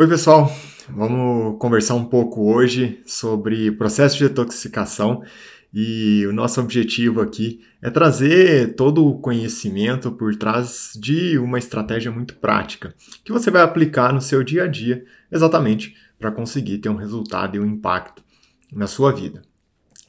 Oi, pessoal. Vamos conversar um pouco hoje sobre processo de detoxificação e o nosso objetivo aqui é trazer todo o conhecimento por trás de uma estratégia muito prática que você vai aplicar no seu dia a dia, exatamente para conseguir ter um resultado e um impacto na sua vida.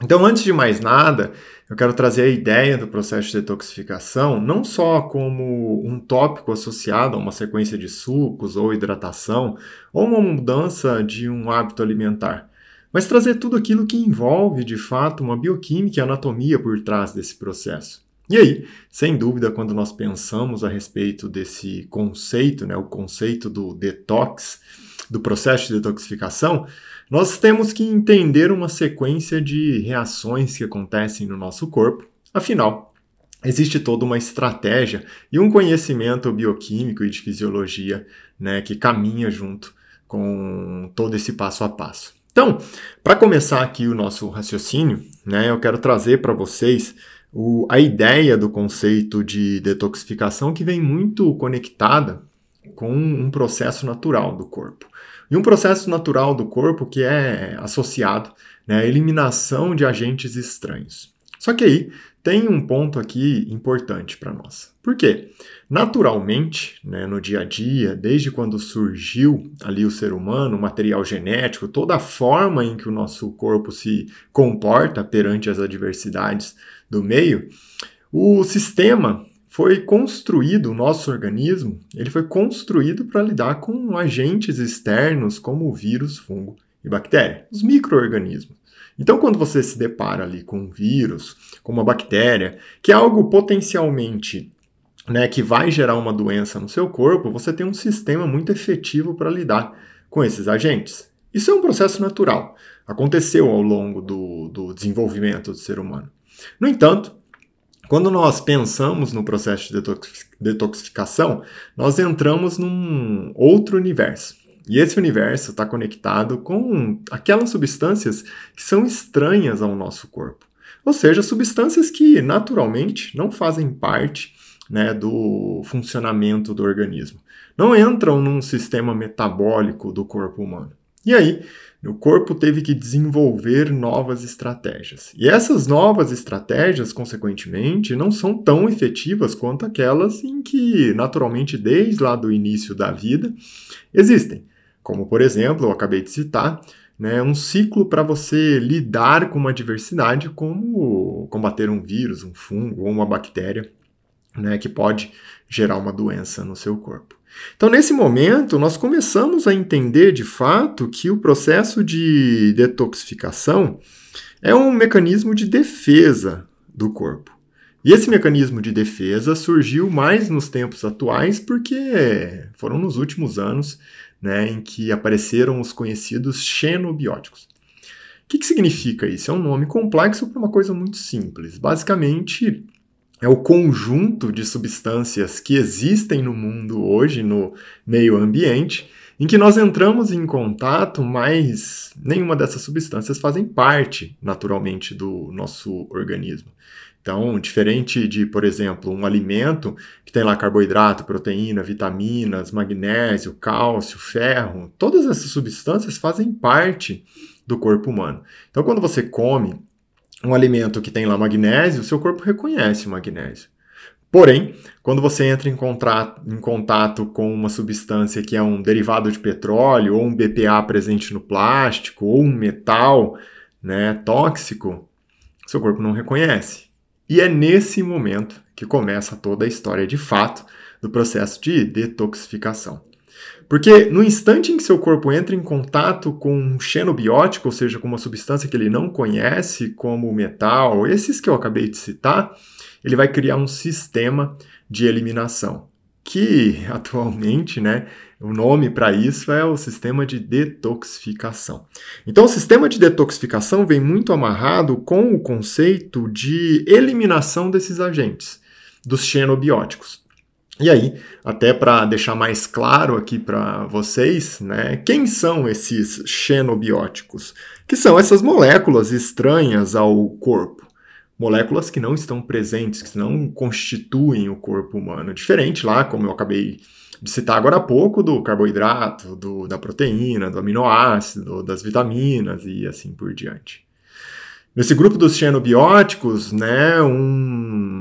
Então, antes de mais nada, eu quero trazer a ideia do processo de detoxificação não só como um tópico associado a uma sequência de sucos ou hidratação ou uma mudança de um hábito alimentar, mas trazer tudo aquilo que envolve de fato uma bioquímica e anatomia por trás desse processo. E aí, sem dúvida, quando nós pensamos a respeito desse conceito, né, o conceito do detox, do processo de detoxificação, nós temos que entender uma sequência de reações que acontecem no nosso corpo. Afinal, existe toda uma estratégia e um conhecimento bioquímico e de fisiologia né, que caminha junto com todo esse passo a passo. Então, para começar aqui o nosso raciocínio, né, eu quero trazer para vocês o, a ideia do conceito de detoxificação que vem muito conectada com um processo natural do corpo. E um processo natural do corpo que é associado né, à eliminação de agentes estranhos. Só que aí tem um ponto aqui importante para nós. Por quê? Naturalmente, né, no dia a dia, desde quando surgiu ali o ser humano, o material genético, toda a forma em que o nosso corpo se comporta perante as adversidades do meio, o sistema foi construído, o nosso organismo, ele foi construído para lidar com agentes externos como vírus, fungo e bactéria, os micro-organismos. Então, quando você se depara ali com um vírus, com uma bactéria, que é algo potencialmente né, que vai gerar uma doença no seu corpo, você tem um sistema muito efetivo para lidar com esses agentes. Isso é um processo natural, aconteceu ao longo do, do desenvolvimento do ser humano. No entanto, quando nós pensamos no processo de detoxificação, nós entramos num outro universo. E esse universo está conectado com aquelas substâncias que são estranhas ao nosso corpo. Ou seja, substâncias que naturalmente não fazem parte né, do funcionamento do organismo. Não entram num sistema metabólico do corpo humano. E aí, o corpo teve que desenvolver novas estratégias. E essas novas estratégias, consequentemente, não são tão efetivas quanto aquelas em que, naturalmente, desde lá do início da vida, existem. Como, por exemplo, eu acabei de citar, né, um ciclo para você lidar com uma diversidade, como combater um vírus, um fungo ou uma bactéria né, que pode gerar uma doença no seu corpo. Então, nesse momento, nós começamos a entender de fato que o processo de detoxificação é um mecanismo de defesa do corpo. E esse mecanismo de defesa surgiu mais nos tempos atuais porque foram nos últimos anos né, em que apareceram os conhecidos xenobióticos. O que, que significa isso? É um nome complexo para uma coisa muito simples. Basicamente, é o conjunto de substâncias que existem no mundo hoje, no meio ambiente, em que nós entramos em contato, mas nenhuma dessas substâncias fazem parte naturalmente do nosso organismo. Então, diferente de, por exemplo, um alimento que tem lá carboidrato, proteína, vitaminas, magnésio, cálcio, ferro, todas essas substâncias fazem parte do corpo humano. Então, quando você come um alimento que tem lá magnésio, seu corpo reconhece o magnésio. Porém, quando você entra em, contrato, em contato com uma substância que é um derivado de petróleo, ou um BPA presente no plástico, ou um metal né, tóxico, seu corpo não reconhece. E é nesse momento que começa toda a história de fato do processo de detoxificação. Porque no instante em que seu corpo entra em contato com um xenobiótico, ou seja, com uma substância que ele não conhece, como metal, esses que eu acabei de citar, ele vai criar um sistema de eliminação, que atualmente, né, o nome para isso é o sistema de detoxificação. Então, o sistema de detoxificação vem muito amarrado com o conceito de eliminação desses agentes, dos xenobióticos. E aí, até para deixar mais claro aqui para vocês, né, quem são esses xenobióticos? Que são essas moléculas estranhas ao corpo. moléculas que não estão presentes, que não constituem o corpo humano. Diferente lá, como eu acabei de citar agora há pouco, do carboidrato, do, da proteína, do aminoácido, das vitaminas e assim por diante. Nesse grupo dos xenobióticos, né, um,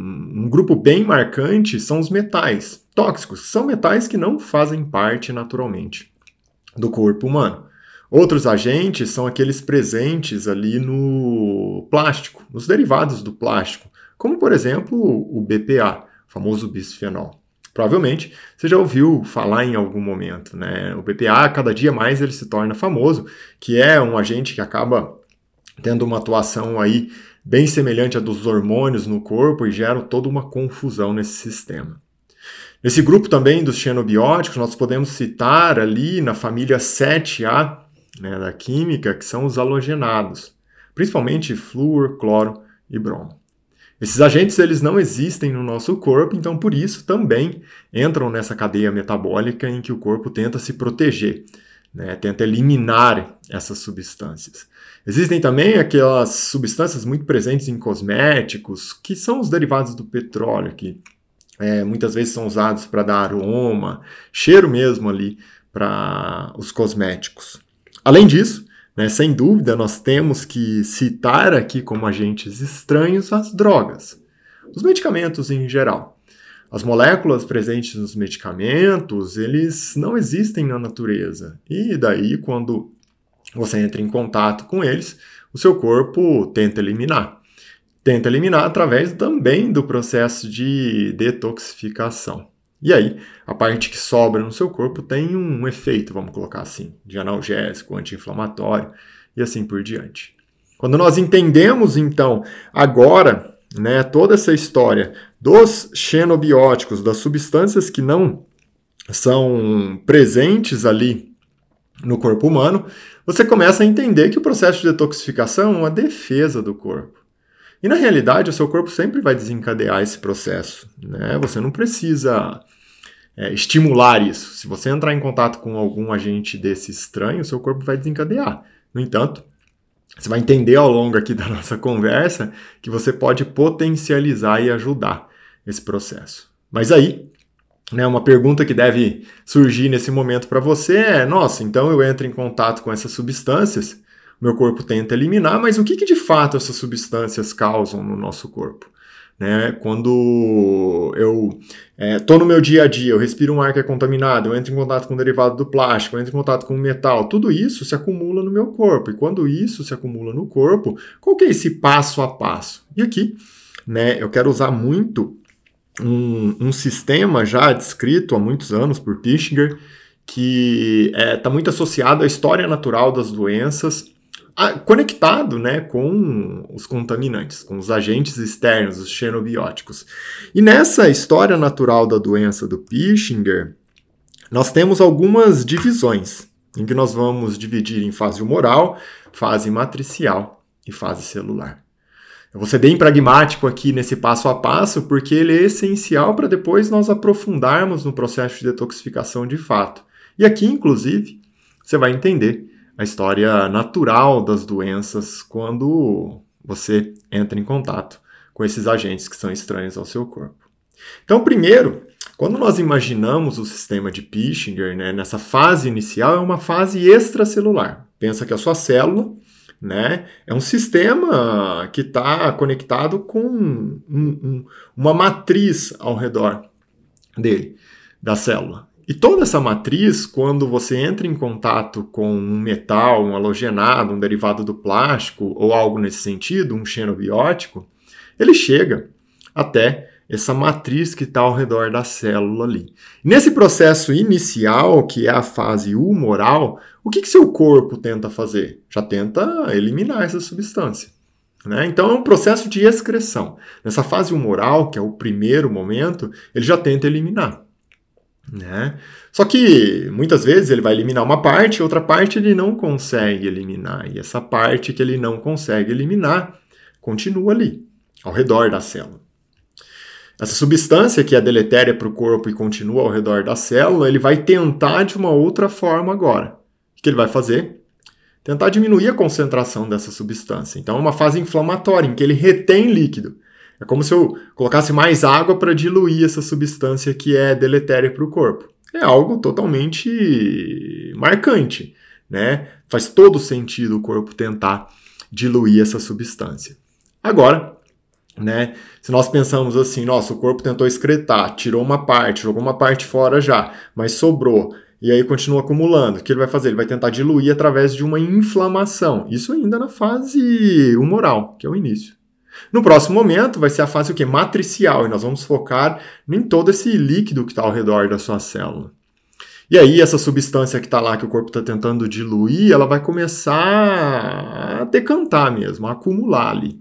um grupo bem marcante são os metais tóxicos, são metais que não fazem parte naturalmente do corpo humano. Outros agentes são aqueles presentes ali no plástico, nos derivados do plástico, como por exemplo o BPA, o famoso bisfenol. Provavelmente você já ouviu falar em algum momento, né? O BPA, cada dia mais ele se torna famoso, que é um agente que acaba tendo uma atuação aí bem semelhante à dos hormônios no corpo e geram toda uma confusão nesse sistema. Nesse grupo também dos xenobióticos, nós podemos citar ali na família 7A né, da química, que são os halogenados, principalmente flúor, cloro e bromo. Esses agentes eles não existem no nosso corpo, então por isso também entram nessa cadeia metabólica em que o corpo tenta se proteger, né, tenta eliminar essas substâncias. Existem também aquelas substâncias muito presentes em cosméticos, que são os derivados do petróleo, que é, muitas vezes são usados para dar aroma, cheiro mesmo ali para os cosméticos. Além disso, né, sem dúvida, nós temos que citar aqui como agentes estranhos as drogas, os medicamentos em geral. As moléculas presentes nos medicamentos, eles não existem na natureza. E daí, quando você entra em contato com eles, o seu corpo tenta eliminar. Tenta eliminar através também do processo de detoxificação. E aí, a parte que sobra no seu corpo tem um efeito, vamos colocar assim, de analgésico, anti-inflamatório e assim por diante. Quando nós entendemos, então, agora, né, toda essa história dos xenobióticos, das substâncias que não são presentes ali no corpo humano, você começa a entender que o processo de detoxificação é uma defesa do corpo. E na realidade, o seu corpo sempre vai desencadear esse processo. Né? Você não precisa é, estimular isso. Se você entrar em contato com algum agente desse estranho, o seu corpo vai desencadear. No entanto, você vai entender ao longo aqui da nossa conversa que você pode potencializar e ajudar esse processo. Mas aí, né, uma pergunta que deve surgir nesse momento para você é: nossa, então eu entro em contato com essas substâncias, meu corpo tenta eliminar, mas o que, que de fato essas substâncias causam no nosso corpo? Né? Quando eu estou é, no meu dia a dia, eu respiro um ar que é contaminado, eu entro em contato com o derivado do plástico, eu entro em contato com o metal, tudo isso se acumula no meu corpo. E quando isso se acumula no corpo, qual que é esse passo a passo? E aqui, né, eu quero usar muito um, um sistema já descrito há muitos anos por Pischinger, que está é, tá muito associado à história natural das doenças, a, conectado né, com os contaminantes, com os agentes externos, os xenobióticos. E nessa história natural da doença do Pischinger, nós temos algumas divisões, em que nós vamos dividir em fase humoral, fase matricial e fase celular. Eu vou ser bem pragmático aqui nesse passo a passo, porque ele é essencial para depois nós aprofundarmos no processo de detoxificação de fato. E aqui, inclusive, você vai entender a história natural das doenças quando você entra em contato com esses agentes que são estranhos ao seu corpo. Então, primeiro, quando nós imaginamos o sistema de Pischinger, né, nessa fase inicial, é uma fase extracelular. Pensa que a sua célula né? É um sistema que está conectado com um, um, uma matriz ao redor dele, da célula. E toda essa matriz, quando você entra em contato com um metal, um halogenado, um derivado do plástico ou algo nesse sentido, um xenobiótico, ele chega até essa matriz que está ao redor da célula ali. Nesse processo inicial, que é a fase humoral, o que, que seu corpo tenta fazer? Já tenta eliminar essa substância. Né? Então é um processo de excreção. Nessa fase humoral, que é o primeiro momento, ele já tenta eliminar. Né? Só que muitas vezes ele vai eliminar uma parte, outra parte ele não consegue eliminar. E essa parte que ele não consegue eliminar continua ali, ao redor da célula. Essa substância que é deletéria para o corpo e continua ao redor da célula, ele vai tentar de uma outra forma agora. O que ele vai fazer? tentar diminuir a concentração dessa substância. Então é uma fase inflamatória em que ele retém líquido. É como se eu colocasse mais água para diluir essa substância que é deletéria para o corpo. É algo totalmente marcante, né? Faz todo sentido o corpo tentar diluir essa substância. Agora, né? Se nós pensamos assim, nossa, o corpo tentou excretar, tirou uma parte, jogou uma parte fora já, mas sobrou, e aí continua acumulando. O que ele vai fazer? Ele vai tentar diluir através de uma inflamação. Isso ainda na fase humoral, que é o início. No próximo momento vai ser a fase o quê? matricial, e nós vamos focar em todo esse líquido que está ao redor da sua célula. E aí essa substância que está lá, que o corpo está tentando diluir, ela vai começar a decantar mesmo, a acumular ali.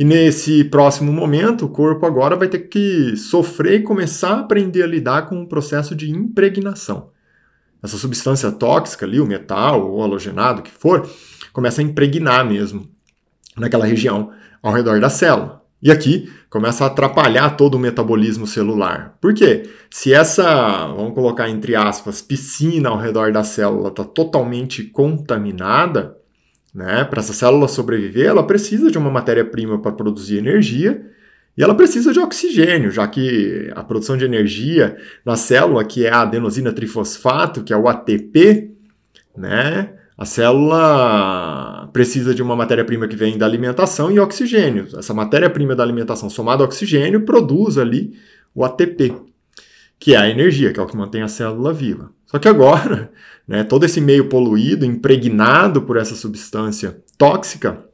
E nesse próximo momento, o corpo agora vai ter que sofrer e começar a aprender a lidar com o processo de impregnação. Essa substância tóxica ali, o metal ou halogenado que for, começa a impregnar mesmo naquela região ao redor da célula. E aqui começa a atrapalhar todo o metabolismo celular. Por quê? Se essa, vamos colocar entre aspas, piscina ao redor da célula está totalmente contaminada, né? Para essa célula sobreviver, ela precisa de uma matéria-prima para produzir energia e ela precisa de oxigênio, já que a produção de energia na célula, que é a adenosina trifosfato, que é o ATP, né? A célula precisa de uma matéria-prima que vem da alimentação e oxigênio. Essa matéria-prima da alimentação somada ao oxigênio produz ali o ATP, que é a energia, que é o que mantém a célula viva. Só que agora, né, todo esse meio poluído, impregnado por essa substância tóxica,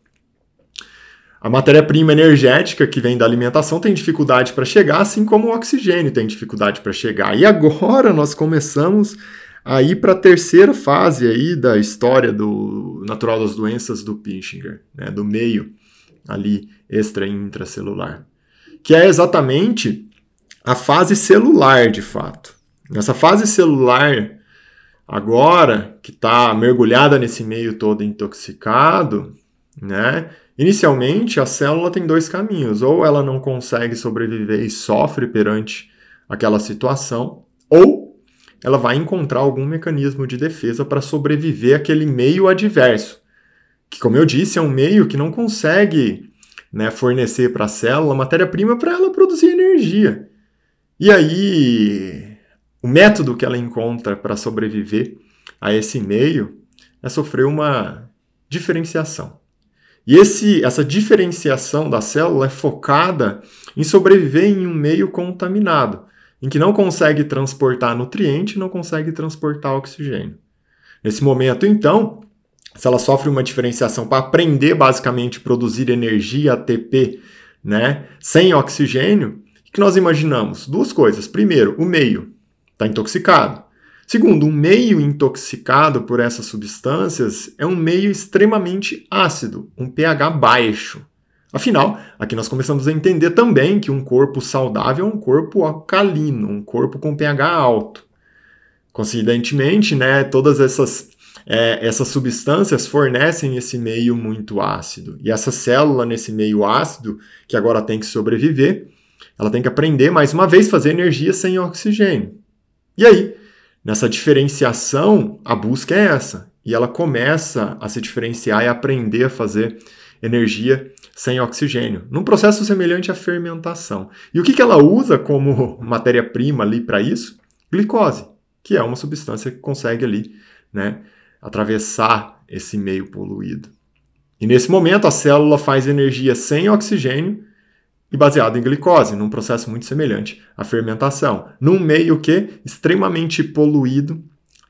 a matéria-prima energética que vem da alimentação tem dificuldade para chegar, assim como o oxigênio tem dificuldade para chegar. E agora nós começamos a ir para a terceira fase aí da história do natural das doenças do Pinchinger, né, do meio ali extra e intracelular, que é exatamente a fase celular de fato. Nessa fase celular, agora, que está mergulhada nesse meio todo intoxicado, né? Inicialmente, a célula tem dois caminhos. Ou ela não consegue sobreviver e sofre perante aquela situação, ou ela vai encontrar algum mecanismo de defesa para sobreviver àquele meio adverso. Que, como eu disse, é um meio que não consegue né, fornecer para a célula matéria-prima para ela produzir energia. E aí, o método que ela encontra para sobreviver a esse meio é sofrer uma diferenciação. E esse, essa diferenciação da célula é focada em sobreviver em um meio contaminado, em que não consegue transportar nutriente, não consegue transportar oxigênio. Nesse momento, então, se ela sofre uma diferenciação para aprender basicamente produzir energia ATP, né, sem oxigênio, o que nós imaginamos? Duas coisas. Primeiro, o meio está intoxicado. Segundo, um meio intoxicado por essas substâncias é um meio extremamente ácido, um pH baixo. Afinal, aqui nós começamos a entender também que um corpo saudável é um corpo alcalino, um corpo com pH alto. Coincidentemente, né, todas essas, é, essas substâncias fornecem esse meio muito ácido. E essa célula nesse meio ácido, que agora tem que sobreviver, ela tem que aprender mais uma vez fazer energia sem oxigênio. E aí, nessa diferenciação, a busca é essa. E ela começa a se diferenciar e aprender a fazer energia sem oxigênio, num processo semelhante à fermentação. E o que, que ela usa como matéria-prima ali para isso? Glicose, que é uma substância que consegue ali né, atravessar esse meio poluído. E nesse momento a célula faz energia sem oxigênio e baseado em glicose, num processo muito semelhante à fermentação, num meio que extremamente poluído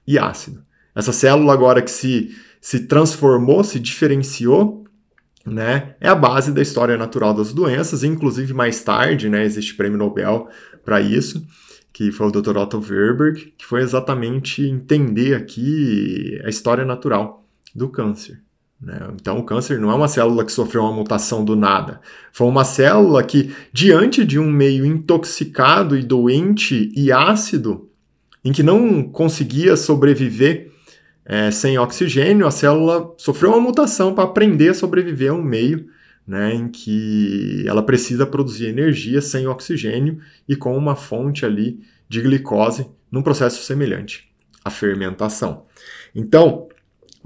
e ácido. Essa célula agora que se, se transformou, se diferenciou, né, é a base da história natural das doenças, inclusive mais tarde, né, existe prêmio Nobel para isso, que foi o Dr. Otto Werberg, que foi exatamente entender aqui a história natural do câncer. Né? Então, o câncer não é uma célula que sofreu uma mutação do nada. Foi uma célula que, diante de um meio intoxicado e doente e ácido, em que não conseguia sobreviver é, sem oxigênio, a célula sofreu uma mutação para aprender a sobreviver a um meio né, em que ela precisa produzir energia sem oxigênio e com uma fonte ali de glicose num processo semelhante à fermentação. Então,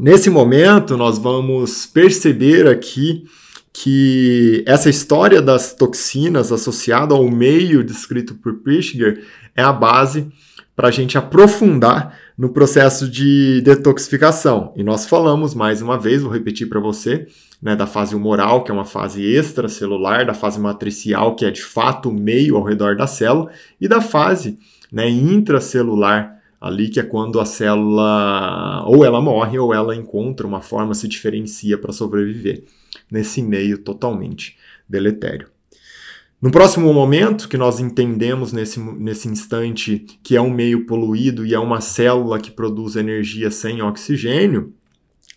Nesse momento, nós vamos perceber aqui que essa história das toxinas associada ao meio descrito por Prischger é a base para a gente aprofundar no processo de detoxificação. E nós falamos mais uma vez, vou repetir para você, né, da fase humoral, que é uma fase extracelular, da fase matricial, que é de fato o meio ao redor da célula, e da fase né, intracelular, ali que é quando a célula ou ela morre ou ela encontra uma forma, se diferencia para sobreviver nesse meio totalmente deletério. No próximo momento, que nós entendemos nesse, nesse instante que é um meio poluído e é uma célula que produz energia sem oxigênio,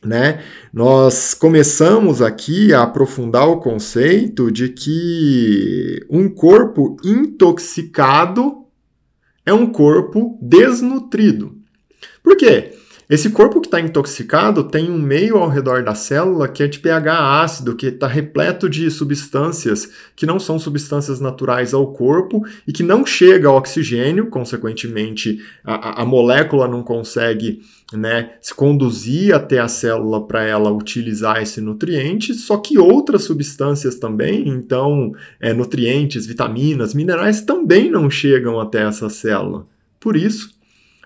né, nós começamos aqui a aprofundar o conceito de que um corpo intoxicado é um corpo desnutrido. Por quê? Esse corpo que está intoxicado tem um meio ao redor da célula que é de pH ácido, que está repleto de substâncias que não são substâncias naturais ao corpo e que não chega ao oxigênio, consequentemente, a, a molécula não consegue né, se conduzir até a célula para ela utilizar esse nutriente, só que outras substâncias também, então é, nutrientes, vitaminas, minerais também não chegam até essa célula. Por isso,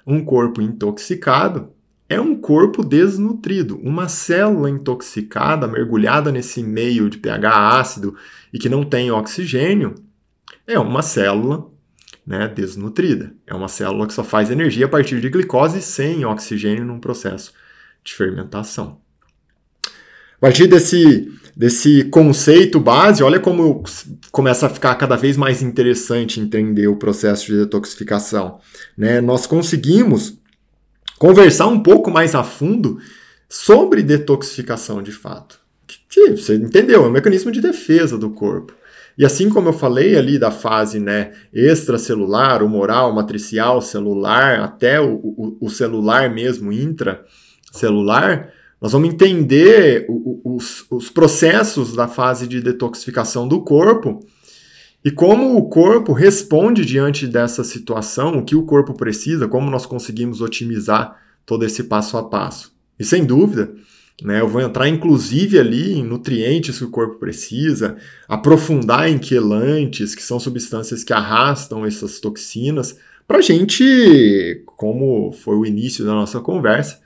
um corpo intoxicado é um corpo desnutrido. Uma célula intoxicada, mergulhada nesse meio de pH ácido e que não tem oxigênio, é uma célula né, desnutrida. É uma célula que só faz energia a partir de glicose sem oxigênio num processo de fermentação. A partir desse, desse conceito base, olha como começa a ficar cada vez mais interessante entender o processo de detoxificação. Né? Nós conseguimos conversar um pouco mais a fundo sobre detoxificação de fato. Que, você entendeu? É um mecanismo de defesa do corpo. E assim como eu falei ali da fase né, extracelular, humoral, matricial, celular, até o, o, o celular mesmo, intracelular, nós vamos entender o, os, os processos da fase de detoxificação do corpo e como o corpo responde diante dessa situação, o que o corpo precisa, como nós conseguimos otimizar todo esse passo a passo. E sem dúvida, né, eu vou entrar inclusive ali em nutrientes que o corpo precisa, aprofundar em quelantes, que são substâncias que arrastam essas toxinas, para a gente, como foi o início da nossa conversa,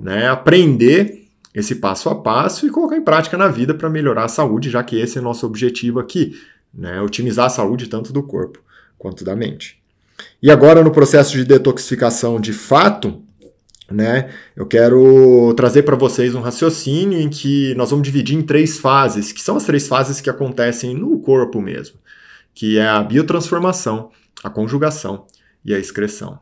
né, aprender esse passo a passo e colocar em prática na vida para melhorar a saúde, já que esse é nosso objetivo aqui né? otimizar a saúde tanto do corpo quanto da mente. E agora, no processo de detoxificação de fato, né, eu quero trazer para vocês um raciocínio em que nós vamos dividir em três fases, que são as três fases que acontecem no corpo mesmo, que é a biotransformação, a conjugação e a excreção.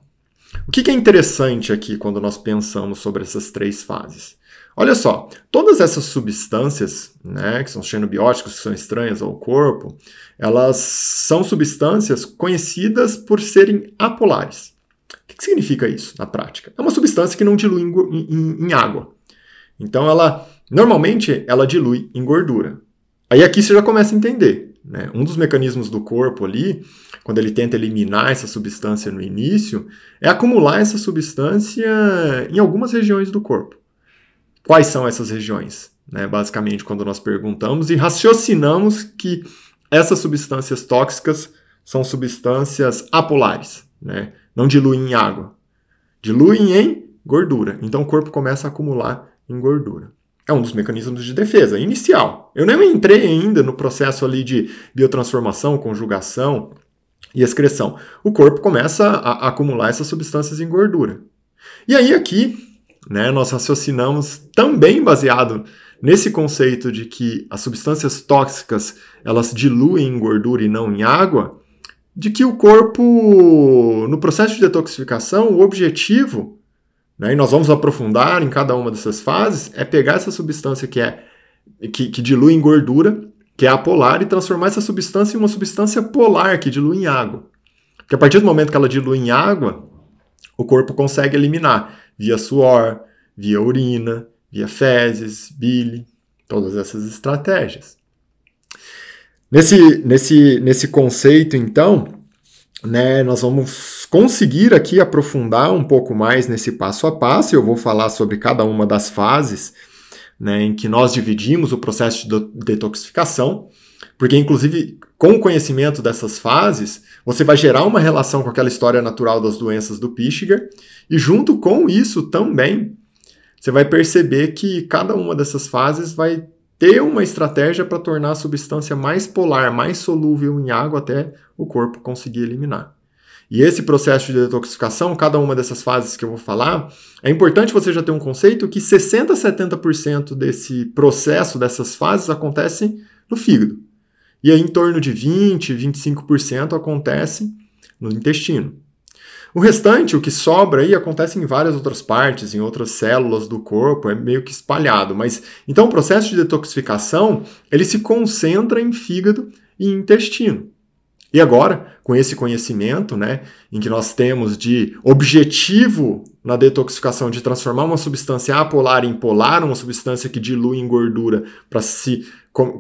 O que é interessante aqui quando nós pensamos sobre essas três fases? Olha só, todas essas substâncias, né, que são xenobióticos, que são estranhas ao corpo, elas são substâncias conhecidas por serem apolares. O que significa isso na prática? É uma substância que não dilui em, em, em água. Então, ela normalmente ela dilui em gordura. Aí aqui você já começa a entender. Né? Um dos mecanismos do corpo ali, quando ele tenta eliminar essa substância no início, é acumular essa substância em algumas regiões do corpo. Quais são essas regiões? Né, basicamente, quando nós perguntamos e raciocinamos que essas substâncias tóxicas são substâncias apolares, né, não diluem em água, diluem em gordura. Então o corpo começa a acumular em gordura. É um dos mecanismos de defesa inicial. Eu nem entrei ainda no processo ali de biotransformação, conjugação e excreção. O corpo começa a, acumular essas substâncias em gordura. E aí aqui né, nós raciocinamos também baseado nesse conceito de que as substâncias tóxicas elas diluem em gordura e não em água, de que o corpo, no processo de detoxificação, o objetivo, né, e nós vamos aprofundar em cada uma dessas fases, é pegar essa substância que é que, que dilui em gordura, que é apolar, e transformar essa substância em uma substância polar, que dilui em água. Porque a partir do momento que ela dilui em água, o corpo consegue eliminar via suor, via urina, via fezes, bile, todas essas estratégias. Nesse, nesse, nesse conceito, então, né, nós vamos conseguir aqui aprofundar um pouco mais nesse passo a passo. Eu vou falar sobre cada uma das fases né, em que nós dividimos o processo de detoxificação, porque, inclusive, com o conhecimento dessas fases, você vai gerar uma relação com aquela história natural das doenças do Pichiger, e junto com isso também, você vai perceber que cada uma dessas fases vai ter uma estratégia para tornar a substância mais polar, mais solúvel em água até o corpo conseguir eliminar. E esse processo de detoxificação, cada uma dessas fases que eu vou falar, é importante você já ter um conceito que 60 a 70% desse processo, dessas fases, acontece no fígado. E aí, em torno de 20, 25% acontece no intestino. O restante, o que sobra aí, acontece em várias outras partes, em outras células do corpo, é meio que espalhado. Mas então o processo de detoxificação ele se concentra em fígado e intestino. E agora, com esse conhecimento, né, em que nós temos de objetivo na detoxificação de transformar uma substância apolar em polar, uma substância que dilui em gordura para se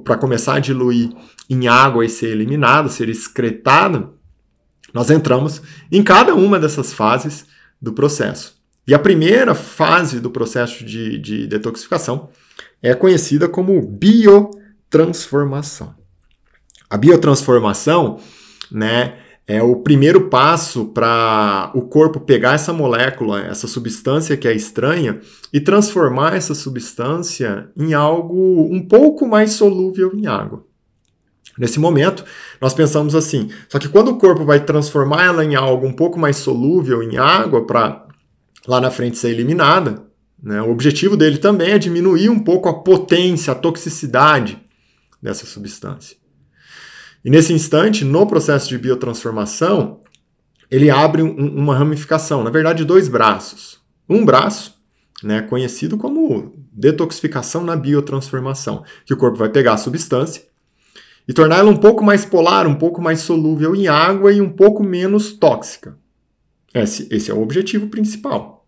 para começar a diluir em água e ser eliminada, ser excretada, nós entramos em cada uma dessas fases do processo. E a primeira fase do processo de, de detoxificação é conhecida como biotransformação. A biotransformação né, é o primeiro passo para o corpo pegar essa molécula, essa substância que é estranha, e transformar essa substância em algo um pouco mais solúvel em água. Nesse momento, nós pensamos assim: só que quando o corpo vai transformar ela em algo um pouco mais solúvel em água para lá na frente ser eliminada, né, o objetivo dele também é diminuir um pouco a potência, a toxicidade dessa substância. E nesse instante, no processo de biotransformação, ele abre um, uma ramificação, na verdade, dois braços. Um braço, né, conhecido como detoxificação na biotransformação, que o corpo vai pegar a substância e torná-la um pouco mais polar, um pouco mais solúvel em água e um pouco menos tóxica. Esse, esse é o objetivo principal.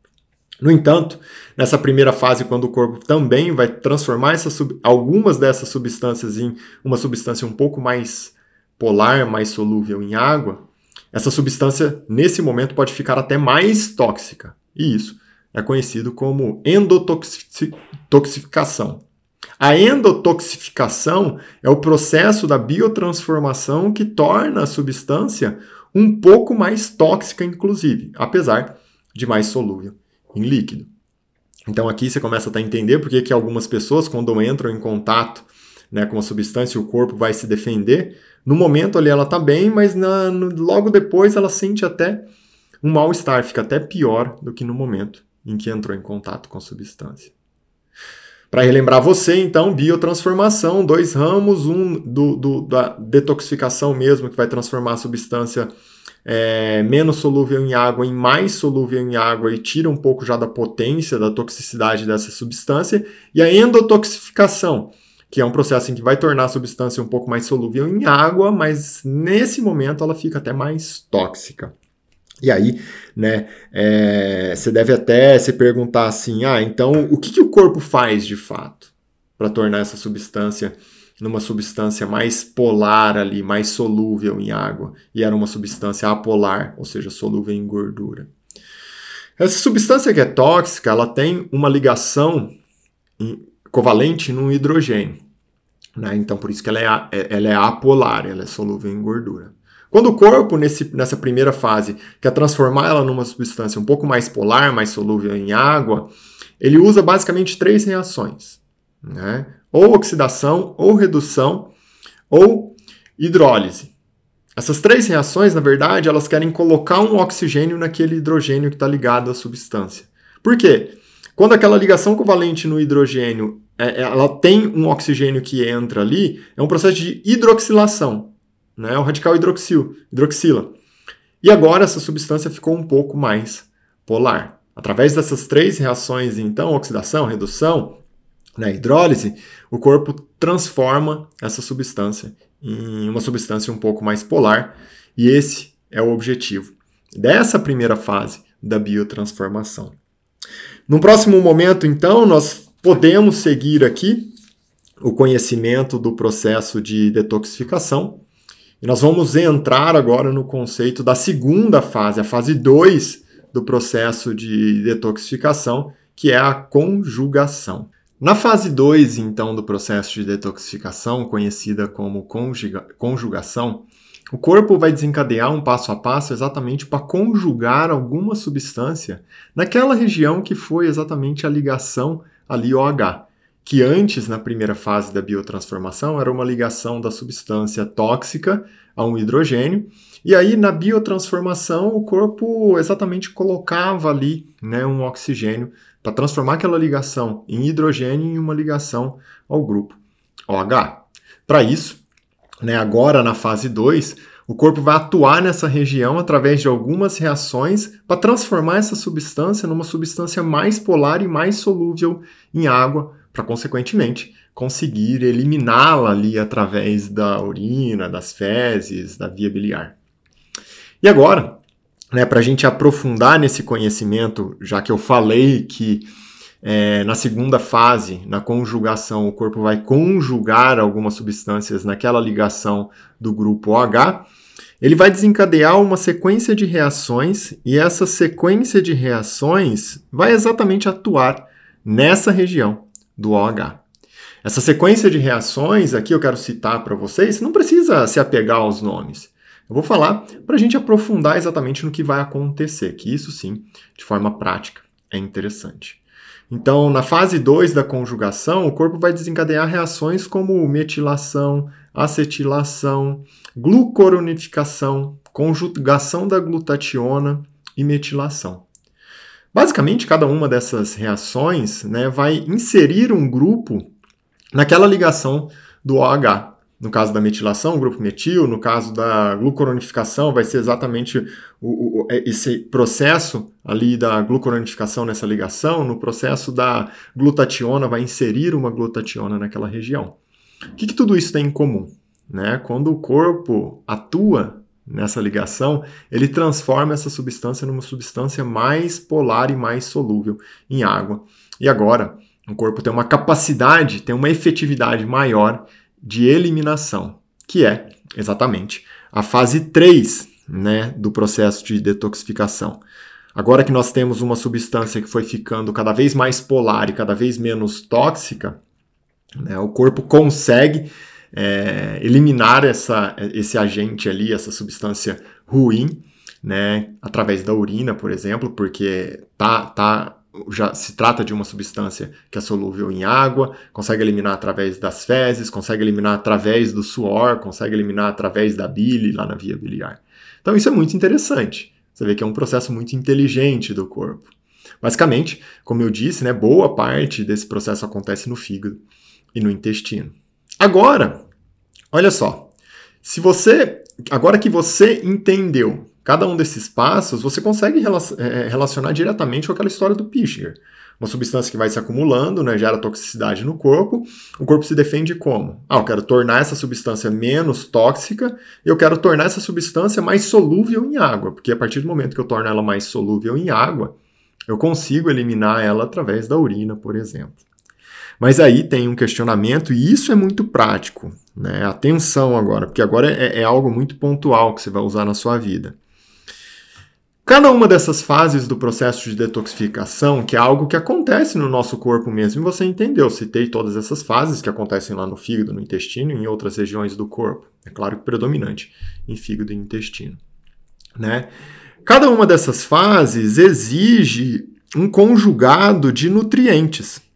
No entanto, nessa primeira fase, quando o corpo também vai transformar algumas dessas substâncias em uma substância um pouco mais polar, mais solúvel em água, essa substância, nesse momento, pode ficar até mais tóxica. E isso é conhecido como endotoxificação. A endotoxificação é o processo da biotransformação que torna a substância um pouco mais tóxica, inclusive, apesar de mais solúvel em líquido. Então aqui você começa a entender porque que algumas pessoas, quando entram em contato né, com a substância, o corpo vai se defender. No momento ali ela está bem, mas na, no, logo depois ela sente até um mal-estar, fica até pior do que no momento em que entrou em contato com a substância. Para relembrar você, então, biotransformação, dois ramos, um do, do, da detoxificação mesmo, que vai transformar a substância é, menos solúvel em água em mais solúvel em água e tira um pouco já da potência, da toxicidade dessa substância, e a endotoxificação, que é um processo em que vai tornar a substância um pouco mais solúvel em água, mas nesse momento ela fica até mais tóxica. E aí, né, é, você deve até se perguntar assim: ah, então o que, que o corpo faz de fato para tornar essa substância numa substância mais polar ali, mais solúvel em água, e era uma substância apolar, ou seja, solúvel em gordura. Essa substância que é tóxica, ela tem uma ligação covalente no hidrogênio. Né? Então, por isso que ela é, é, ela é apolar, ela é solúvel em gordura. Quando o corpo, nesse, nessa primeira fase, quer transformar ela numa substância um pouco mais polar, mais solúvel em água, ele usa basicamente três reações: né? ou oxidação, ou redução, ou hidrólise. Essas três reações, na verdade, elas querem colocar um oxigênio naquele hidrogênio que está ligado à substância. Por quê? Quando aquela ligação covalente no hidrogênio é, ela tem um oxigênio que entra ali, é um processo de hidroxilação né? o radical hidroxil, hidroxila. E agora essa substância ficou um pouco mais polar. Através dessas três reações, então, oxidação, redução, né, hidrólise, o corpo transforma essa substância em uma substância um pouco mais polar, e esse é o objetivo dessa primeira fase da biotransformação. No próximo momento, então, nós podemos seguir aqui o conhecimento do processo de detoxificação E nós vamos entrar agora no conceito da segunda fase, a fase 2 do processo de detoxificação, que é a conjugação. Na fase 2, então, do processo de detoxificação, conhecida como conjuga conjugação, o corpo vai desencadear um passo a passo exatamente para conjugar alguma substância naquela região que foi exatamente a ligação ali OH que antes, na primeira fase da biotransformação, era uma ligação da substância tóxica a um hidrogênio, e aí na biotransformação o corpo exatamente colocava ali né, um oxigênio para transformar aquela ligação em hidrogênio em uma ligação ao grupo OH. Para isso, né, agora na fase 2, o corpo vai atuar nessa região através de algumas reações para transformar essa substância numa substância mais polar e mais solúvel em água para consequentemente conseguir eliminá-la ali através da urina, das fezes, da via biliar. E agora, né, para a gente aprofundar nesse conhecimento, já que eu falei que é, na segunda fase, na conjugação, o corpo vai conjugar algumas substâncias naquela ligação do grupo OH, ele vai desencadear uma sequência de reações e essa sequência de reações vai exatamente atuar nessa região do OH. Essa sequência de reações aqui eu quero citar para vocês, não precisa se apegar aos nomes. Eu vou falar para a gente aprofundar exatamente no que vai acontecer, que isso sim, de forma prática, é interessante. Então, na fase 2 da conjugação, o corpo vai desencadear reações como metilação, acetilação, glucoronificação, conjugação da glutationa e metilação. Basicamente, cada uma dessas reações né, vai inserir um grupo naquela ligação do OH. No caso da metilação, o grupo metil, no caso da glucoronificação, vai ser exatamente o, o, é, esse processo ali da glucoronificação nessa ligação. No processo da glutationa, vai inserir uma glutationa naquela região. O que, que tudo isso tem em comum? Né? Quando o corpo atua nessa ligação, ele transforma essa substância numa substância mais polar e mais solúvel em água. E agora, o corpo tem uma capacidade, tem uma efetividade maior de eliminação, que é exatamente a fase 3 né, do processo de detoxificação. Agora que nós temos uma substância que foi ficando cada vez mais polar e cada vez menos tóxica, né, o corpo consegue é, eliminar essa, esse agente ali, essa substância ruim, né, através da urina, por exemplo, porque tá, tá, já se trata de uma substância que é solúvel em água, consegue eliminar através das fezes, consegue eliminar através do suor, consegue eliminar através da bile lá na via biliar. Então isso é muito interessante. Você vê que é um processo muito inteligente do corpo. Basicamente, como eu disse, né, boa parte desse processo acontece no fígado e no intestino. Agora, olha só. Se você, agora que você entendeu cada um desses passos, você consegue é, relacionar diretamente com aquela história do Pischinger. Uma substância que vai se acumulando, né, gera toxicidade no corpo. O corpo se defende como? Ah, eu quero tornar essa substância menos tóxica, eu quero tornar essa substância mais solúvel em água, porque a partir do momento que eu torno ela mais solúvel em água, eu consigo eliminar ela através da urina, por exemplo. Mas aí tem um questionamento, e isso é muito prático. Né? Atenção agora, porque agora é, é algo muito pontual que você vai usar na sua vida. Cada uma dessas fases do processo de detoxificação, que é algo que acontece no nosso corpo mesmo, você entendeu, citei todas essas fases que acontecem lá no fígado, no intestino e em outras regiões do corpo. É claro que predominante em fígado e intestino. Né? Cada uma dessas fases exige um conjugado de nutrientes.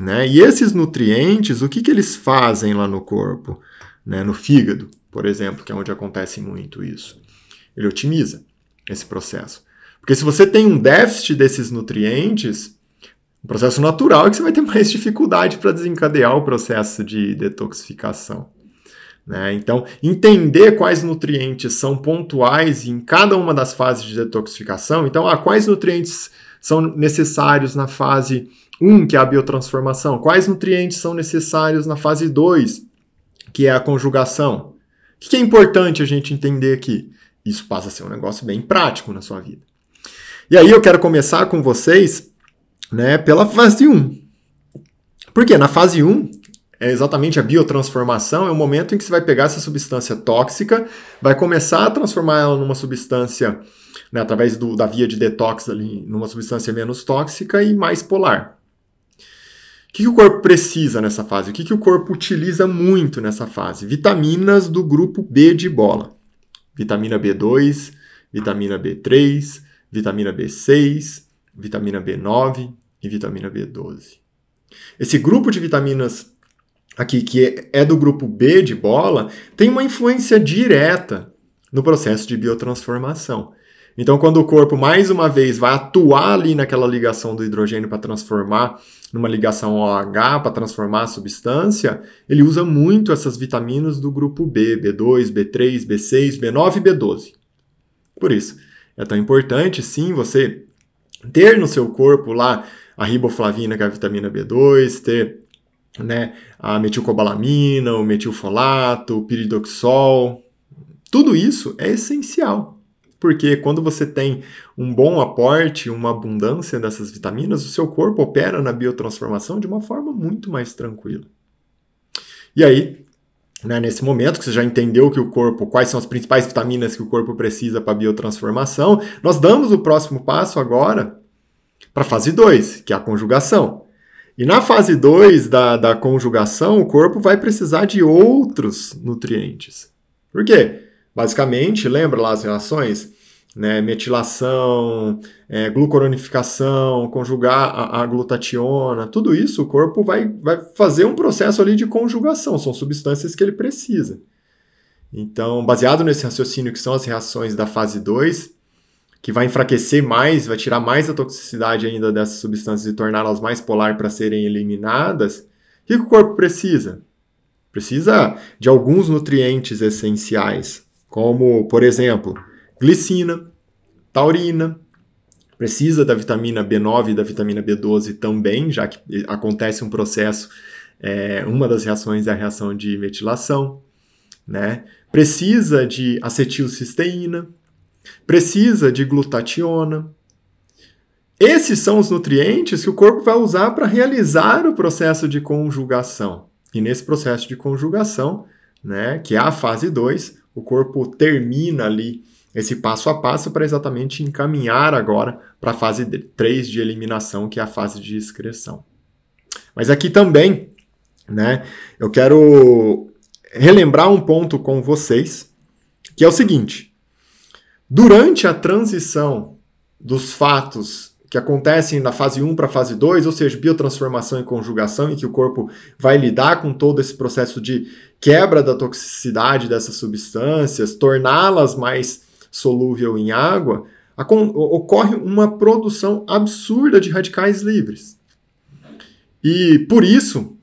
Né? E esses nutrientes, o que, que eles fazem lá no corpo? Né? No fígado, por exemplo, que é onde acontece muito isso. Ele otimiza esse processo. Porque se você tem um déficit desses nutrientes, o processo natural é que você vai ter mais dificuldade para desencadear o processo de detoxificação. Né? Então, entender quais nutrientes são pontuais em cada uma das fases de detoxificação. Então, ah, quais nutrientes são necessários na fase 1, que é a biotransformação? Quais nutrientes são necessários na fase 2, que é a conjugação? O que é importante a gente entender aqui? Isso passa a ser um negócio bem prático na sua vida. E aí eu quero começar com vocês né, pela fase 1. Porque na fase 1, é exatamente a biotransformação, é o momento em que você vai pegar essa substância tóxica, vai começar a transformar ela numa substância, né, através do, da via de detox ali, numa substância menos tóxica e mais polar. O que, que o corpo precisa nessa fase? O que, que o corpo utiliza muito nessa fase? Vitaminas do grupo B de bola. Vitamina B2, vitamina B3, vitamina B6, vitamina B9 e vitamina B12. Esse grupo de vitaminas aqui, que é do grupo B de bola, tem uma influência direta no processo de biotransformação. Então, quando o corpo mais uma vez vai atuar ali naquela ligação do hidrogênio para transformar numa ligação OH para transformar a substância, ele usa muito essas vitaminas do grupo B, B2, B3, B6, B9 e B12. Por isso, é tão importante, sim, você ter no seu corpo lá a riboflavina, que é a vitamina B2, ter né, a metilcobalamina, o metilfolato, o piridoxol. Tudo isso é essencial porque quando você tem um bom aporte, uma abundância dessas vitaminas, o seu corpo opera na biotransformação de uma forma muito mais tranquila. E aí, né, nesse momento que você já entendeu que o corpo, quais são as principais vitaminas que o corpo precisa para biotransformação, nós damos o próximo passo agora para a fase 2, que é a conjugação. E na fase 2 da, da conjugação, o corpo vai precisar de outros nutrientes. Por quê? Basicamente, lembra lá as reações? Né, metilação, é, glucoronificação, conjugar a, a, glutationa, tudo isso o corpo vai, vai fazer um processo ali de conjugação, são substâncias que ele precisa. Então, baseado nesse raciocínio que são as reações da fase 2, que vai enfraquecer mais, vai tirar mais a toxicidade ainda dessas substâncias e torná-las mais polar para serem eliminadas, o que o corpo precisa? Precisa de alguns nutrientes essenciais, como, por exemplo, glicina, taurina, precisa da vitamina B9 e da vitamina B12 também, já que acontece um processo, é, uma das reações é a reação de metilação, né? Precisa de acetilcisteína, precisa de glutationa. Esses são os nutrientes que o corpo vai usar para realizar o processo de conjugação. E nesse processo de conjugação, né, que é a fase 2, o corpo termina ali esse passo a passo para exatamente encaminhar agora para a fase 3 de eliminação, que é a fase de excreção. Mas aqui também, né, eu quero relembrar um ponto com vocês, que é o seguinte: durante a transição dos fatos que acontecem da fase 1 para a fase 2, ou seja, biotransformação e conjugação, em que o corpo vai lidar com todo esse processo de quebra da toxicidade dessas substâncias, torná-las mais solúvel em água, ocorre uma produção absurda de radicais livres. E por isso,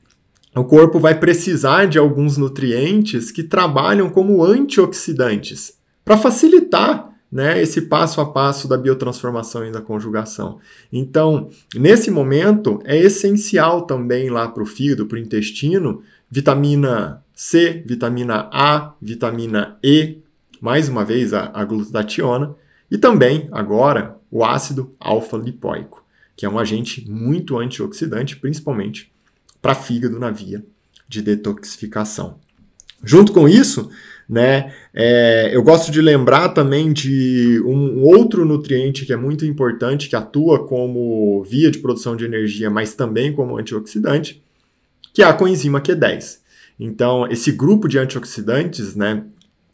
o corpo vai precisar de alguns nutrientes que trabalham como antioxidantes para facilitar né, esse passo a passo da biotransformação e da conjugação. Então, nesse momento, é essencial também lá para o fígado, para o intestino, vitamina C, vitamina A, vitamina E, mais uma vez a, a glutationa, e também, agora, o ácido alfa-lipoico, que é um agente muito antioxidante, principalmente para fígado na via de detoxificação. Junto com isso, né? É, eu gosto de lembrar também de um outro nutriente que é muito importante, que atua como via de produção de energia, mas também como antioxidante, que é a coenzima Q10. Então, esse grupo de antioxidantes, né,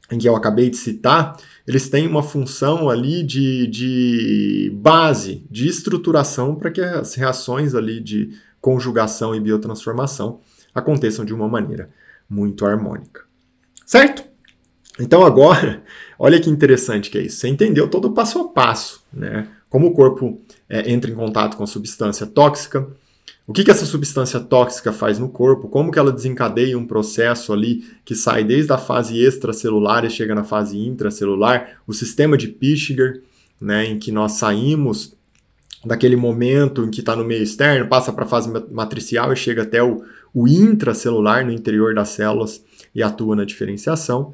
que eu acabei de citar, eles têm uma função ali de, de base, de estruturação para que as reações ali de conjugação e biotransformação aconteçam de uma maneira muito harmônica. Certo? Então agora, olha que interessante que é isso. Você entendeu todo o passo a passo, né? Como o corpo é, entra em contato com a substância tóxica, o que, que essa substância tóxica faz no corpo, como que ela desencadeia um processo ali que sai desde a fase extracelular e chega na fase intracelular, o sistema de Pischiger, né, em que nós saímos daquele momento em que está no meio externo, passa para a fase matricial e chega até o, o intracelular, no interior das células, e atua na diferenciação.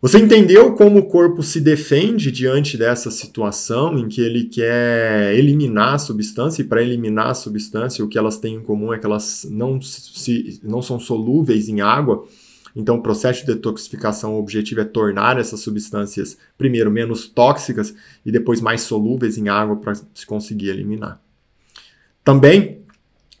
Você entendeu como o corpo se defende diante dessa situação em que ele quer eliminar a substância, e para eliminar a substância, o que elas têm em comum é que elas não, se, não são solúveis em água. Então, o processo de detoxificação, o objetivo é tornar essas substâncias, primeiro, menos tóxicas e depois mais solúveis em água para se conseguir eliminar. Também,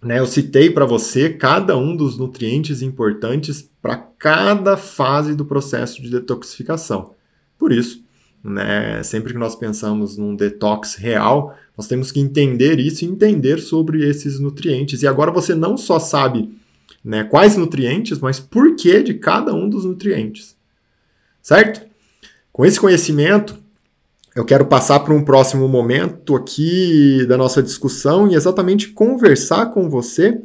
né, eu citei para você cada um dos nutrientes importantes para cada fase do processo de detoxificação. Por isso, né, sempre que nós pensamos num detox real, nós temos que entender isso e entender sobre esses nutrientes. E agora você não só sabe né, quais nutrientes, mas por que de cada um dos nutrientes. Certo? Com esse conhecimento, eu quero passar para um próximo momento aqui da nossa discussão e exatamente conversar com você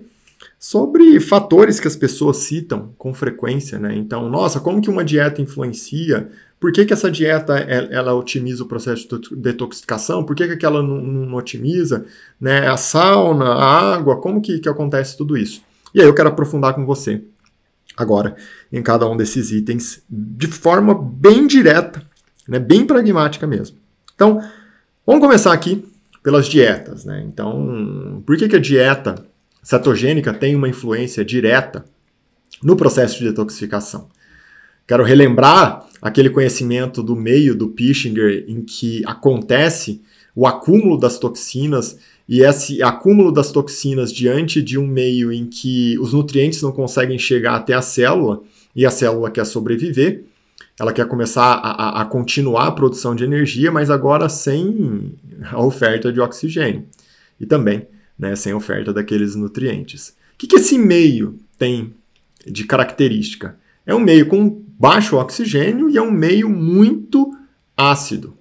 sobre fatores que as pessoas citam com frequência, né? Então, nossa, como que uma dieta influencia? Por que, que essa dieta ela otimiza o processo de detoxificação? Por que, que aquela não, não otimiza? Né? A sauna, a água, como que, que acontece tudo isso? E aí eu quero aprofundar com você agora em cada um desses itens de forma bem direta, né? bem pragmática mesmo. Então, vamos começar aqui pelas dietas. Né? Então, por que, que a dieta cetogênica tem uma influência direta no processo de detoxificação. Quero relembrar aquele conhecimento do meio do Pischinger em que acontece o acúmulo das toxinas e esse acúmulo das toxinas diante de um meio em que os nutrientes não conseguem chegar até a célula e a célula quer sobreviver, ela quer começar a, a, a continuar a produção de energia, mas agora sem a oferta de oxigênio. E também né, sem oferta daqueles nutrientes. O que, que esse meio tem de característica? É um meio com baixo oxigênio e é um meio muito ácido,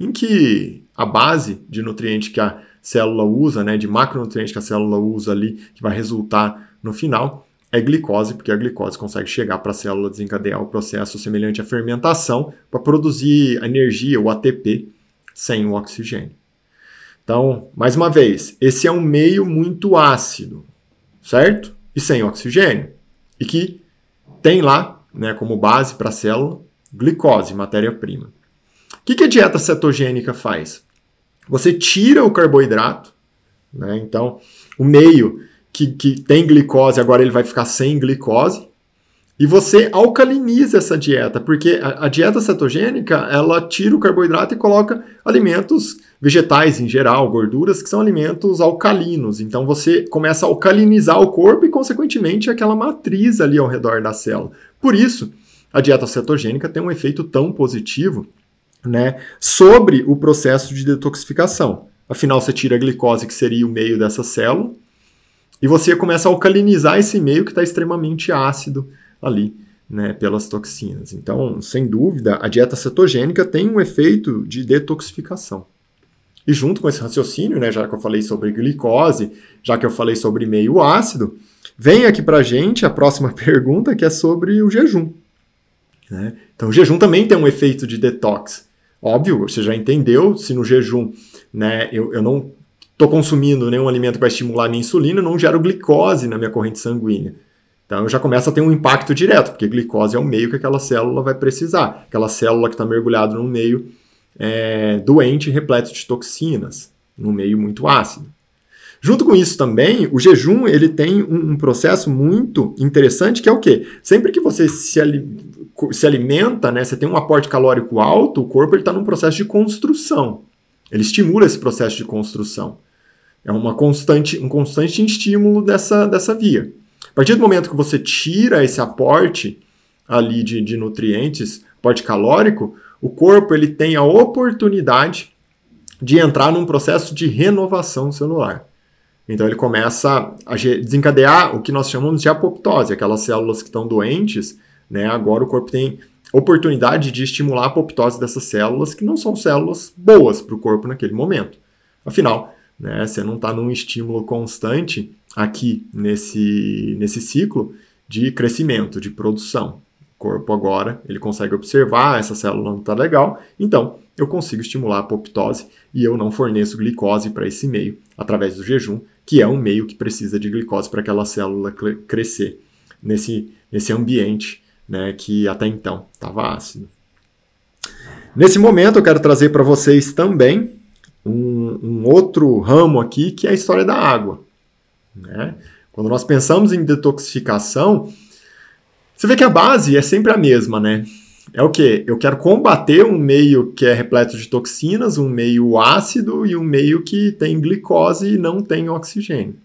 em que a base de nutriente que a célula usa, né, de macronutriente que a célula usa ali, que vai resultar no final, é glicose, porque a glicose consegue chegar para a célula desencadear o processo semelhante à fermentação para produzir energia, o ATP, sem o oxigênio. Então, mais uma vez, esse é um meio muito ácido, certo? E sem oxigênio. E que tem lá, né, como base para a célula, glicose, matéria-prima. O que, que a dieta cetogênica faz? Você tira o carboidrato, né? Então, o meio que, que tem glicose, agora ele vai ficar sem glicose, e você alcaliniza essa dieta, porque a, a, dieta cetogênica, ela tira o carboidrato e coloca alimentos vegetais em geral, gorduras, que são alimentos alcalinos. Então você começa a alcalinizar o corpo e, consequentemente, aquela matriz ali ao redor da célula. Por isso, a dieta cetogênica tem um efeito tão positivo né, sobre o processo de detoxificação. Afinal, você tira a glicose, que seria o meio dessa célula, e você começa a alcalinizar esse meio que está extremamente ácido ali. Né, pelas toxinas. Então, sem dúvida, a dieta cetogênica tem um efeito de detoxificação. E junto com esse raciocínio, né, já que eu falei sobre glicose, já que eu falei sobre meio ácido, vem aqui para gente a próxima pergunta que é sobre o jejum. Né? Então, o jejum também tem um efeito de detox. Óbvio, você já entendeu, se no jejum né, eu, eu não estou consumindo nenhum alimento que vai estimular minha insulina, não gero glicose na minha corrente sanguínea. Então já começa a ter um impacto direto, porque glicose é o meio que aquela célula vai precisar. Aquela célula que está mergulhada no meio é, doente repleto de toxinas, no meio muito ácido. Junto com isso também, o jejum ele tem um, um processo muito interessante que é o quê? Sempre que você se, se alimenta, né, você tem um aporte calórico alto, o corpo está num processo de construção. Ele estimula esse processo de construção. É uma constante, um constante estímulo dessa, dessa via. A partir do momento que você tira esse aporte ali de, de nutrientes, aporte calórico, o corpo ele tem a oportunidade de entrar num processo de renovação celular. Então ele começa a desencadear o que nós chamamos de apoptose, aquelas células que estão doentes, né? Agora o corpo tem oportunidade de estimular a apoptose dessas células que não são células boas para o corpo naquele momento. Afinal, né, você não está num estímulo constante aqui nesse, nesse ciclo de crescimento, de produção corpo agora, ele consegue observar, essa célula não está legal, então eu consigo estimular a apoptose e eu não forneço glicose para esse meio através do jejum, que é um meio que precisa de glicose para aquela célula crescer nesse, nesse ambiente né, que até então estava ácido. Nesse momento, eu quero trazer para vocês também um, um, outro ramo aqui, que é a história da água. Né? Quando nós pensamos em detoxificação, você vê que a base é sempre a mesma, né? É o que? Eu quero combater um meio que é repleto de toxinas, um meio ácido e um meio que tem glicose e não tem oxigênio.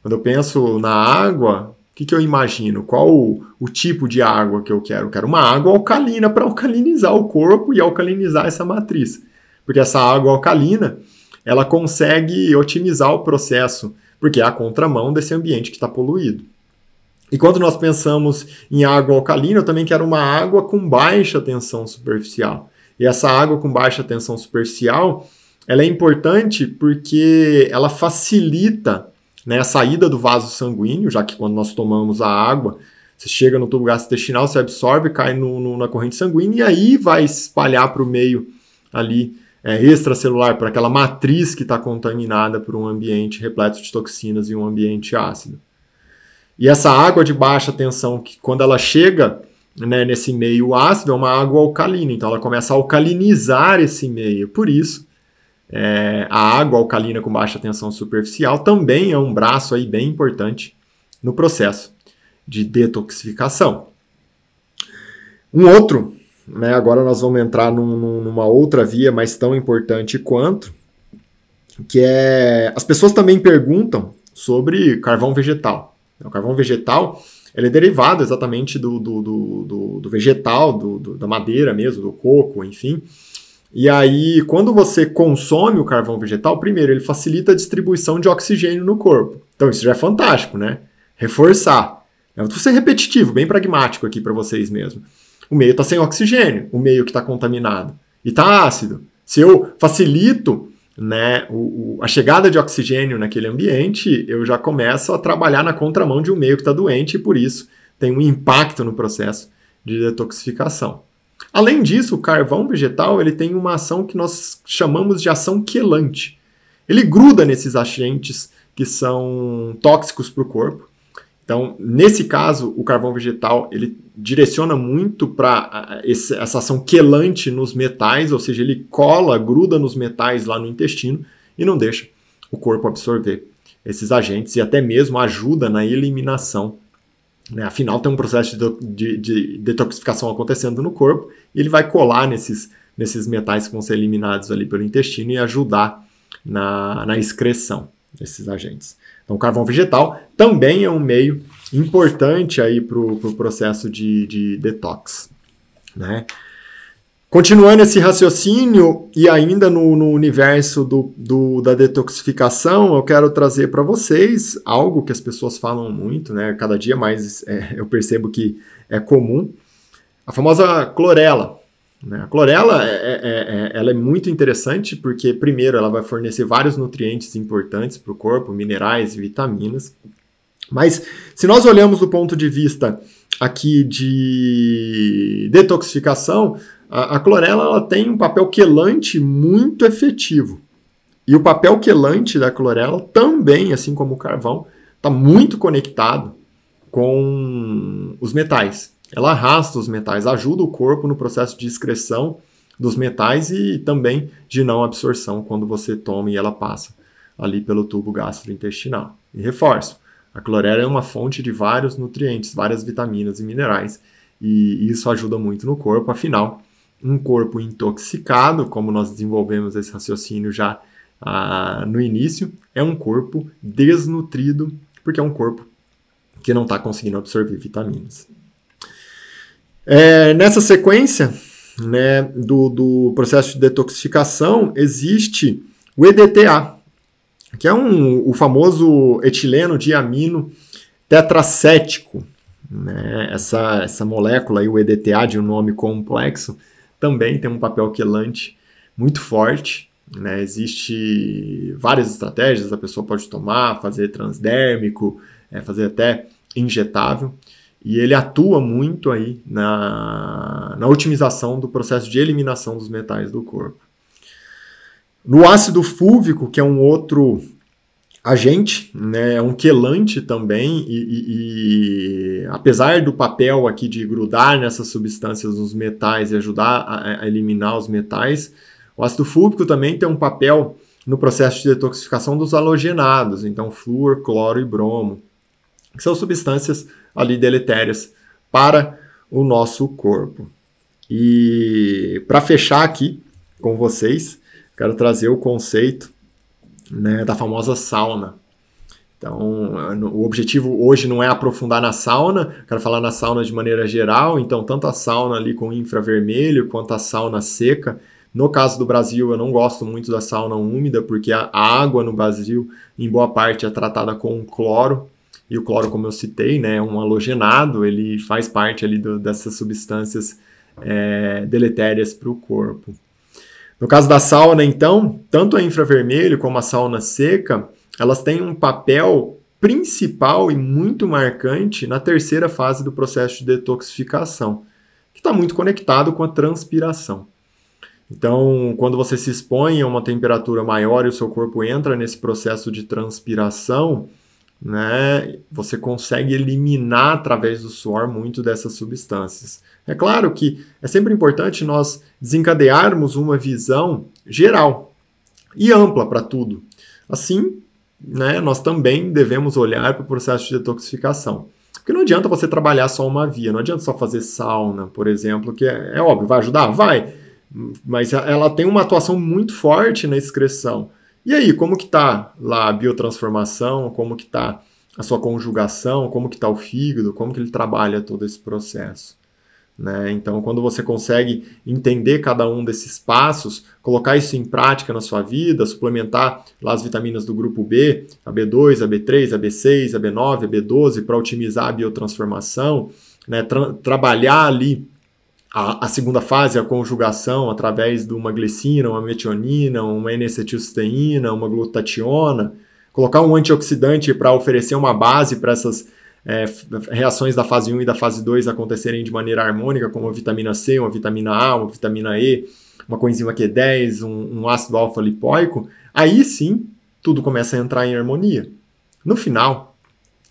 Quando eu penso na água, o que, que eu imagino? Qual o, o, tipo de água que eu quero? Eu quero uma água alcalina para alcalinizar o corpo e alcalinizar essa matriz. Porque essa água alcalina, ela consegue otimizar o processo, porque é a contramão desse ambiente que está poluído. E quando nós pensamos em água alcalina, eu também quero uma água com baixa tensão superficial. E essa água com baixa tensão superficial, ela é importante porque ela facilita né, a saída do vaso sanguíneo, já que quando nós tomamos a água, você chega no tubo gastrointestinal, você absorve, cai no, no, na corrente sanguínea e aí vai espalhar para o meio ali é, extracelular, para aquela matriz que está contaminada por um ambiente repleto de toxinas e um ambiente ácido. E essa água de baixa tensão, que quando ela chega né, nesse meio ácido, é uma água alcalina, então ela começa a alcalinizar esse meio. Por isso, é, a água alcalina com baixa tensão superficial também é um braço aí bem importante no processo de detoxificação. Um outro, né, agora nós vamos entrar num, numa outra via, mas tão importante quanto, que é as pessoas também perguntam sobre carvão vegetal. O carvão vegetal ele é derivado exatamente do, do, do, do vegetal, da madeira mesmo, do coco, enfim. E aí, quando você consome o carvão vegetal, primeiro, ele facilita a distribuição de oxigênio no corpo. Então, isso já é fantástico, né? Reforçar. Eu vou ser repetitivo, bem pragmático aqui para vocês mesmo. O meio está sem oxigênio, o meio que está contaminado. E está ácido. Se eu facilito né, o, o, a chegada de oxigênio naquele ambiente, eu já começo a trabalhar na contramão de um meio que está doente e por isso tem um impacto no processo de detoxificação. Além disso, o carvão vegetal ele tem uma ação que nós chamamos de ação quelante. Ele gruda nesses agentes que são tóxicos para o corpo então, nesse caso, o carvão vegetal ele direciona muito para essa ação quelante nos metais, ou seja, ele cola, gruda nos metais lá no intestino e não deixa o corpo absorver esses agentes e até mesmo ajuda na eliminação. Né? Afinal, tem um processo de, de, de, detoxificação acontecendo no corpo e ele vai colar nesses, nesses metais que vão ser eliminados ali pelo intestino e ajudar na, na excreção desses agentes. Então, o carvão vegetal também é um meio importante aí para o pro processo de, de detox. Né? Continuando esse raciocínio e ainda no, no universo do, do, da detoxificação, eu quero trazer para vocês algo que as pessoas falam muito, né? Cada dia mais é, eu percebo que é comum, a famosa clorela. Né? A clorela é, é, é, ela é muito interessante porque, primeiro, ela vai fornecer vários nutrientes importantes para o corpo, minerais e vitaminas. Mas se nós olhamos do ponto de vista aqui de detoxificação, a, a clorela ela tem um papel quelante muito efetivo. E o papel quelante da clorela também, assim como o carvão, está muito conectado com os metais. Ela arrasta os metais, ajuda o corpo no processo de excreção dos metais e também de não absorção quando você toma e ela passa ali pelo tubo gastrointestinal. E reforço, a clorela é uma fonte de vários nutrientes, várias vitaminas e minerais, e isso ajuda muito no corpo. Afinal, um corpo intoxicado, como nós desenvolvemos esse raciocínio já ah, no início, é um corpo desnutrido, porque é um corpo que não está conseguindo absorver vitaminas. É, nessa sequência né, do, do processo de detoxificação, existe o EDTA, que é um, o famoso etileno diamino tetracético. Né? Essa, essa molécula, aí, o EDTA, de um nome complexo, também tem um papel quelante muito forte. Né? Existe várias estratégias, a pessoa pode tomar, fazer transdérmico, é, fazer até injetável e ele atua muito aí na, na otimização do processo de eliminação dos metais do corpo. No ácido fúvico, que é um outro agente, né, é um quelante também, e, e, e, apesar do papel aqui de grudar nessas substâncias nos metais e ajudar a, a, eliminar os metais, o ácido fúlvico também tem um papel no processo de detoxificação dos halogenados, então flúor, cloro e bromo, que são substâncias ali deletérias para o nosso corpo. E para fechar aqui com vocês, quero trazer o conceito né, da famosa sauna. Então, o objetivo hoje não é aprofundar na sauna, quero falar na sauna de maneira geral, então tanto a sauna ali com infravermelho quanto a sauna seca. No caso do Brasil, eu não gosto muito da sauna úmida, porque a água no Brasil, em boa parte, é tratada com cloro, e o cloro, como eu citei, né, é um halogenado, ele faz parte ali do, dessas substâncias é, deletérias para o corpo. No caso da sauna, então, tanto a infravermelho como a sauna seca, elas têm um papel principal e muito marcante na terceira fase do processo de detoxificação, que está muito conectado com a transpiração. Então, quando você se expõe a uma temperatura maior e o seu corpo entra nesse processo de transpiração, né, você consegue eliminar através do suor muito dessas substâncias. É claro que é sempre importante nós desencadearmos uma visão geral e ampla para tudo. Assim, né, nós também devemos olhar para o processo de detoxificação. Porque não adianta você trabalhar só uma via, não adianta só fazer sauna, por exemplo, que é, é óbvio, vai ajudar? Vai, mas ela tem uma atuação muito forte na excreção. E aí, como que tá lá a biotransformação, como que tá a sua conjugação, como que tá o fígado, como que ele trabalha todo esse processo? Né? Então, quando você consegue entender cada um desses passos, colocar isso em prática na sua vida, suplementar lá as vitaminas do grupo B, a B2, a B3, a B6, a B9, a B12, para otimizar a biotransformação, né? Tra trabalhar ali a, a, segunda fase, a conjugação, através de uma glicina, uma metionina, uma N-acetilcisteína, uma glutationa, colocar um antioxidante para oferecer uma base para essas é, reações da fase 1 e da fase 2 acontecerem de maneira harmônica, como a vitamina C, uma vitamina A, uma vitamina E, uma coenzima Q10, um, um ácido alfa-lipoico, aí sim tudo começa a entrar em harmonia. No final,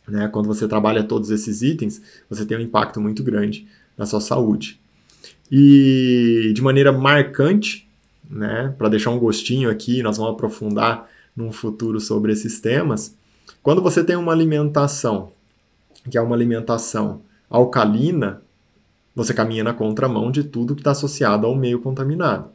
né, quando você trabalha todos esses itens, você tem um impacto muito grande na sua saúde. E de maneira marcante, né, para deixar um gostinho aqui, nós vamos aprofundar num futuro sobre esses temas. Quando você tem uma alimentação, que é uma alimentação alcalina, você caminha na contramão de tudo que está associado ao meio contaminado.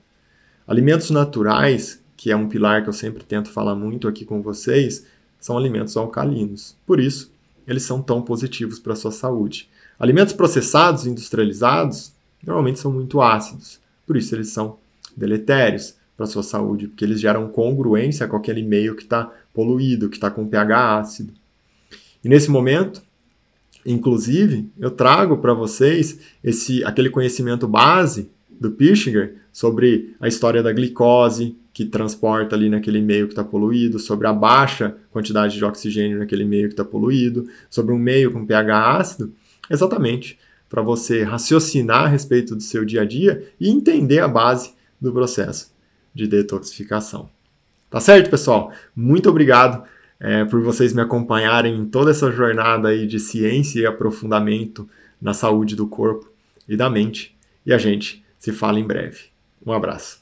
Alimentos naturais, que é um pilar que eu sempre tento falar muito aqui com vocês, são alimentos alcalinos. Por isso, eles são tão positivos para a sua saúde. Alimentos processados, industrializados, normalmente são muito ácidos. Por isso eles são deletérios para a sua saúde, porque eles geram congruência com aquele meio que está poluído, que está com pH ácido. E nesse momento, inclusive, eu trago para vocês esse aquele conhecimento base do Pischinger sobre a história da glicose que transporta ali naquele meio que está poluído, sobre a baixa quantidade de oxigênio naquele meio que está poluído, sobre um meio com pH ácido, exatamente para você raciocinar a respeito do seu dia a dia e entender a base do processo de detoxificação. Tá certo, pessoal? Muito obrigado é, por vocês me acompanharem em toda essa jornada aí de ciência e aprofundamento na saúde do corpo e da mente. E a gente se fala em breve. Um abraço.